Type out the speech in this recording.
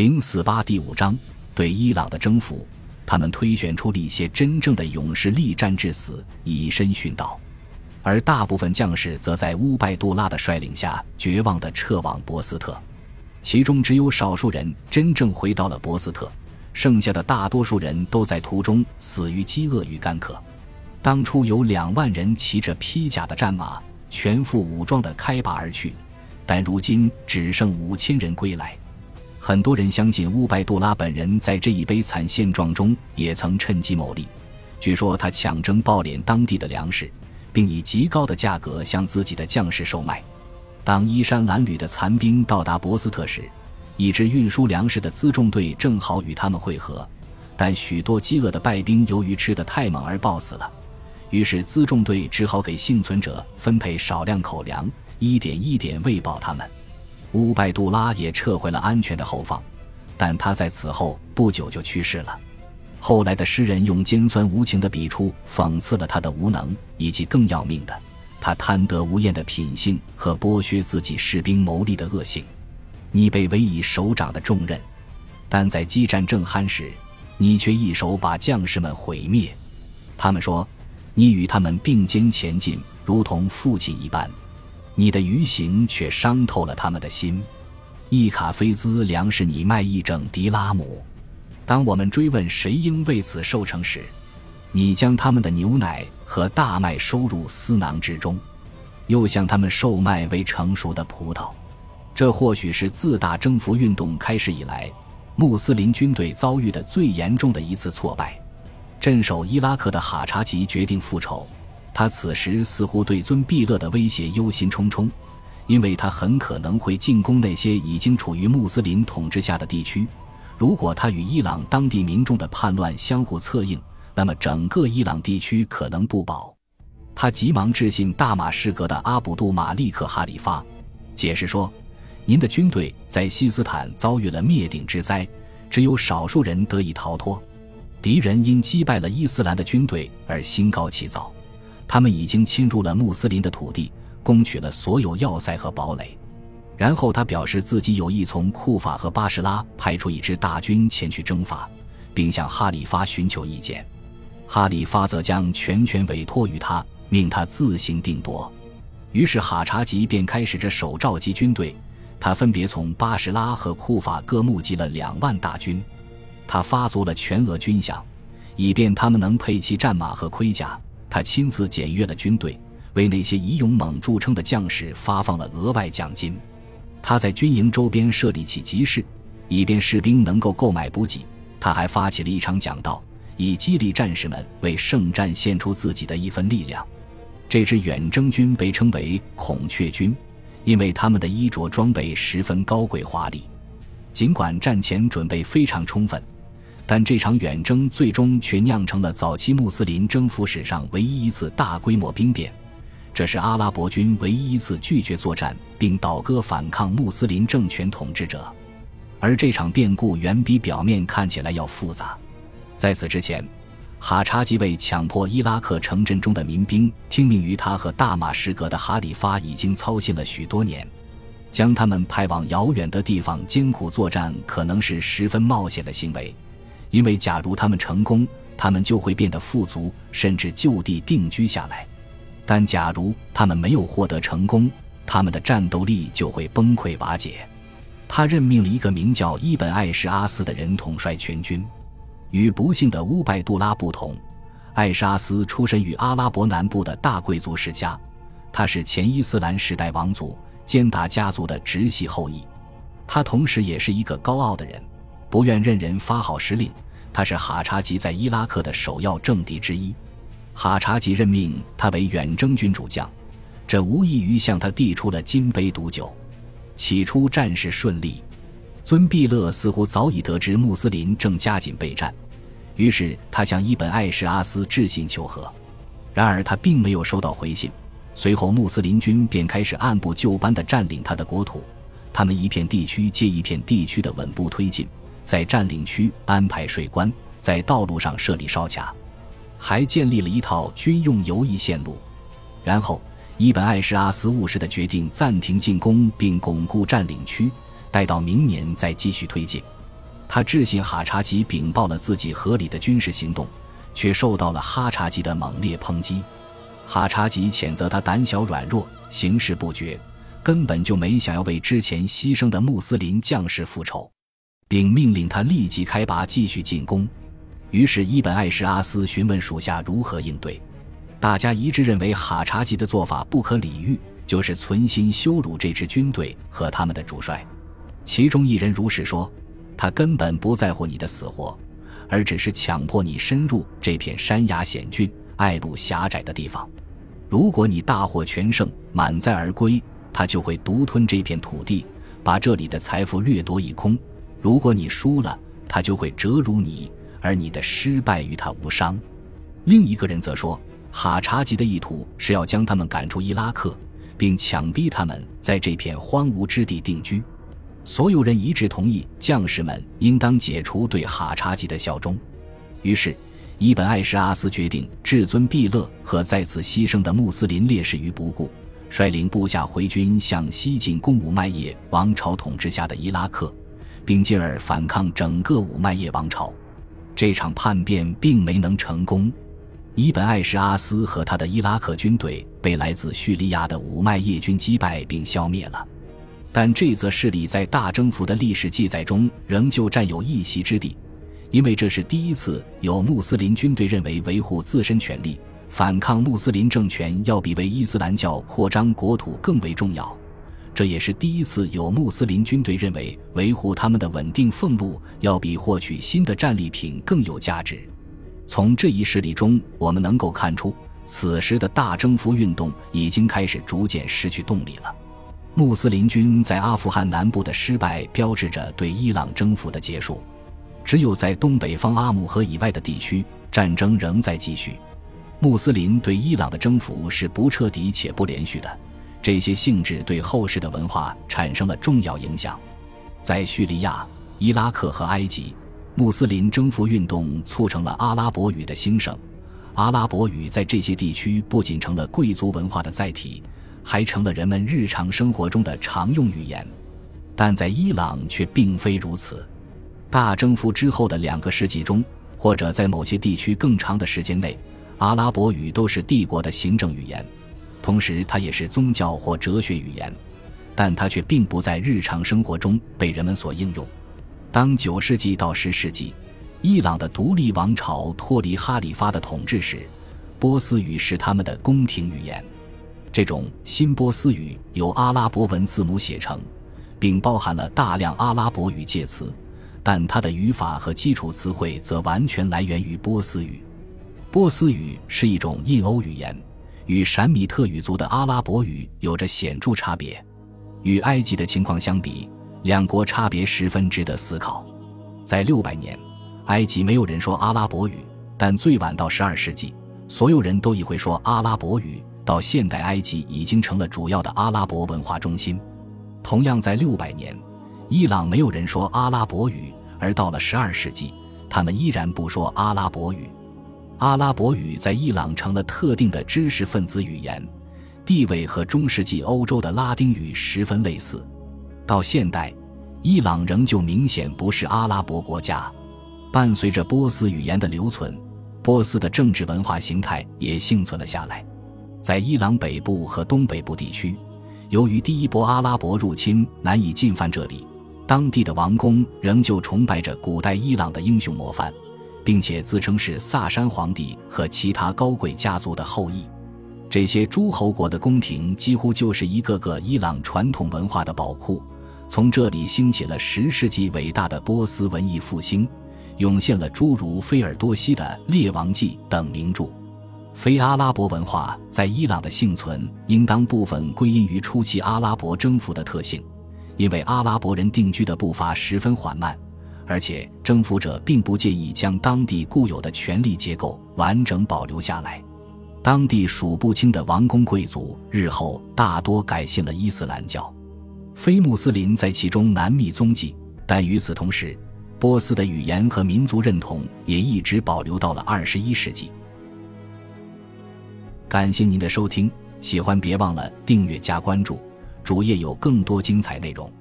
零四八第五章对伊朗的征服，他们推选出了一些真正的勇士，力战至死，以身殉道，而大部分将士则在乌拜杜拉的率领下绝望地撤往博斯特，其中只有少数人真正回到了博斯特，剩下的大多数人都在途中死于饥饿与干渴。当初有两万人骑着披甲的战马，全副武装地开拔而去，但如今只剩五千人归来。很多人相信乌拜杜拉本人在这一悲惨现状中也曾趁机牟利。据说他抢征暴敛当地的粮食，并以极高的价格向自己的将士售卖。当衣衫褴褛的残兵到达博斯特时，一支运输粮食的辎重队正好与他们会合，但许多饥饿的败兵由于吃得太猛而暴死了。于是辎重队只好给幸存者分配少量口粮，一点一点喂饱他们。乌拜杜拉也撤回了安全的后方，但他在此后不久就去世了。后来的诗人用尖酸无情的笔触讽刺了他的无能，以及更要命的，他贪得无厌的品性和剥削自己士兵谋利的恶行。你被委以首长的重任，但在激战正酣时，你却一手把将士们毁灭。他们说，你与他们并肩前进，如同父亲一般。你的愚行却伤透了他们的心。伊卡菲兹粮食你卖一整迪拉姆。当我们追问谁应为此受惩时，你将他们的牛奶和大麦收入私囊之中，又向他们售卖未成熟的葡萄。这或许是自大征服运动开始以来，穆斯林军队遭遇的最严重的一次挫败。镇守伊拉克的哈查吉决定复仇。他此时似乎对尊毕勒的威胁忧心忡忡，因为他很可能会进攻那些已经处于穆斯林统治下的地区。如果他与伊朗当地民众的叛乱相互策应，那么整个伊朗地区可能不保。他急忙致信大马士革的阿卜杜马利克哈里发，解释说：“您的军队在西斯坦遭遇了灭顶之灾，只有少数人得以逃脱。敌人因击败了伊斯兰的军队而心高气躁。”他们已经侵入了穆斯林的土地，攻取了所有要塞和堡垒。然后他表示自己有意从库法和巴士拉派出一支大军前去征伐，并向哈里发寻求意见。哈里发则将全权委托于他，命他自行定夺。于是哈查吉便开始着手召集军队。他分别从巴士拉和库法各募集了两万大军。他发足了全额军饷，以便他们能配齐战马和盔甲。他亲自检阅了军队，为那些以勇猛著称的将士发放了额外奖金。他在军营周边设立起集市，以便士兵能够购买补给。他还发起了一场讲道，以激励战士们为圣战献出自己的一份力量。这支远征军被称为“孔雀军”，因为他们的衣着装备十分高贵华丽。尽管战前准备非常充分。但这场远征最终却酿成了早期穆斯林征服史上唯一一次大规模兵变，这是阿拉伯军唯一一次拒绝作战并倒戈反抗穆斯林政权统治者。而这场变故远比表面看起来要复杂。在此之前，哈查吉为强迫伊拉克城镇中的民兵听命于他和大马士革的哈里发已经操心了许多年，将他们派往遥远的地方艰苦作战可能是十分冒险的行为。因为假如他们成功，他们就会变得富足，甚至就地定居下来；但假如他们没有获得成功，他们的战斗力就会崩溃瓦解。他任命了一个名叫伊本·艾什阿斯的人统帅全军。与不幸的乌拜杜拉不同，艾什阿斯出身于阿拉伯南部的大贵族世家，他是前伊斯兰时代王族坚达家族的直系后裔。他同时也是一个高傲的人。不愿任人发号施令，他是哈查吉在伊拉克的首要政敌之一。哈查吉任命他为远征军主将，这无异于向他递出了金杯毒酒。起初战事顺利，尊毕勒似乎早已得知穆斯林正加紧备战，于是他向伊本艾什阿斯致信求和。然而他并没有收到回信。随后穆斯林军便开始按部就班地占领他的国土，他们一片地区接一片地区的稳步推进。在占领区安排水关，在道路上设立哨卡，还建立了一套军用游弋线路。然后，伊本艾什阿斯务实的决定暂停进攻并巩固占领区，待到明年再继续推进。他致信哈察吉禀报了自己合理的军事行动，却受到了哈察吉的猛烈抨击。哈察吉谴责他胆小软弱，行事不决，根本就没想要为之前牺牲的穆斯林将士复仇，并命令他立即开拔，继续进攻。于是伊本艾什阿斯询问属下如何应对，大家一致认为哈察吉的做法不可理喻，就是存心羞辱这支军队和他们的主帅。其中一人如是说。他根本不在乎你的死活，而只是强迫你深入这片山崖险峻、隘路狭窄的地方。如果你大获全胜、满载而归，他就会独吞这片土地，把这里的财富掠夺一空；如果你输了，他就会折辱你，而你的失败与他无伤。另一个人则说，哈查吉的意图是要将他们赶出伊拉克，并强逼他们在这片荒芜之地定居。所有人一致同意，将士们应当解除对哈查吉的效忠。于是，伊本艾什阿斯决定至尊毕勒和在此牺牲的穆斯林烈士于不顾，率领部下回军向西进攻五麦叶王朝统治下的伊拉克，并进而反抗整个五麦叶王朝。这场叛变并没能成功，伊本艾什阿斯和他的伊拉克军队被来自叙利亚的五麦叶军击败并消灭了。但这则事例在大征服的历史记载中仍旧占有一席之地，因为这是第一次有穆斯林军队认为维护自身权利、反抗穆斯林政权要比为伊斯兰教扩张国土更为重要。这也是第一次有穆斯林军队认为维护他们的稳定俸禄要比获取新的战利品更有价值。从这一事例中，我们能够看出，此时的大征服运动已经开始逐渐失去动力了。穆斯林军在阿富汗南部的失败，标志着对伊朗征服的结束。只有在东北方阿姆河以外的地区，战争仍在继续。穆斯林对伊朗的征服是不彻底且不连续的，这些性质对后世的文化产生了重要影响。在叙利亚、伊拉克和埃及，穆斯林征服运动促成了阿拉伯语的兴盛。阿拉伯语在这些地区不仅成了贵族文化的载体。还成了人们日常生活中的常用语言，但在伊朗却并非如此。大征服之后的两个世纪中，或者在某些地区更长的时间内，阿拉伯语都是帝国的行政语言，同时它也是宗教或哲学语言，但它却并不在日常生活中被人们所应用。当九世纪到十世纪，伊朗的独立王朝脱离哈里发的统治时，波斯语是他们的宫廷语言。这种新波斯语由阿拉伯文字母写成，并包含了大量阿拉伯语介词，但它的语法和基础词汇则完全来源于波斯语。波斯语是一种印欧语言，与闪米特语族的阿拉伯语有着显著差别。与埃及的情况相比，两国差别十分值得思考。在六百年，埃及没有人说阿拉伯语，但最晚到十二世纪，所有人都已会说阿拉伯语。到现代埃及已经成了主要的阿拉伯文化中心。同样在六百年，伊朗没有人说阿拉伯语，而到了十二世纪，他们依然不说阿拉伯语。阿拉伯语在伊朗成了特定的知识分子语言，地位和中世纪欧洲的拉丁语十分类似。到现代，伊朗仍旧明显不是阿拉伯国家。伴随着波斯语言的留存，波斯的政治文化形态也幸存了下来。在伊朗北部和东北部地区，由于第一波阿拉伯入侵难以进犯这里，当地的王公仍旧崇拜着古代伊朗的英雄模范，并且自称是萨珊皇帝和其他高贵家族的后裔。这些诸侯国的宫廷几乎就是一个个伊朗传统文化的宝库，从这里兴起了十世纪伟大的波斯文艺复兴，涌现了诸如菲尔多西的《列王纪》等名著。非阿拉伯文化在伊朗的幸存，应当部分归因于初期阿拉伯征服的特性，因为阿拉伯人定居的步伐十分缓慢，而且征服者并不介意将当地固有的权力结构完整保留下来。当地数不清的王公贵族日后大多改信了伊斯兰教，非穆斯林在其中难觅踪迹。但与此同时，波斯的语言和民族认同也一直保留到了二十一世纪。感谢您的收听，喜欢别忘了订阅加关注，主页有更多精彩内容。